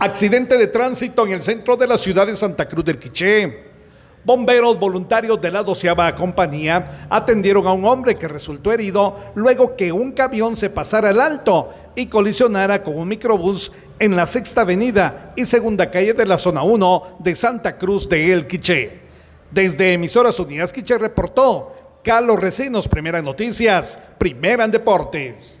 Accidente de tránsito en el centro de la ciudad de Santa Cruz del Quiché. Bomberos voluntarios de la doceava compañía atendieron a un hombre que resultó herido luego que un camión se pasara al alto y colisionara con un microbús en la sexta avenida y segunda calle de la zona 1 de Santa Cruz de El Quiché. Desde Emisoras Unidas Quiché reportó Carlos Recinos, Primeras Noticias, Primera en Deportes.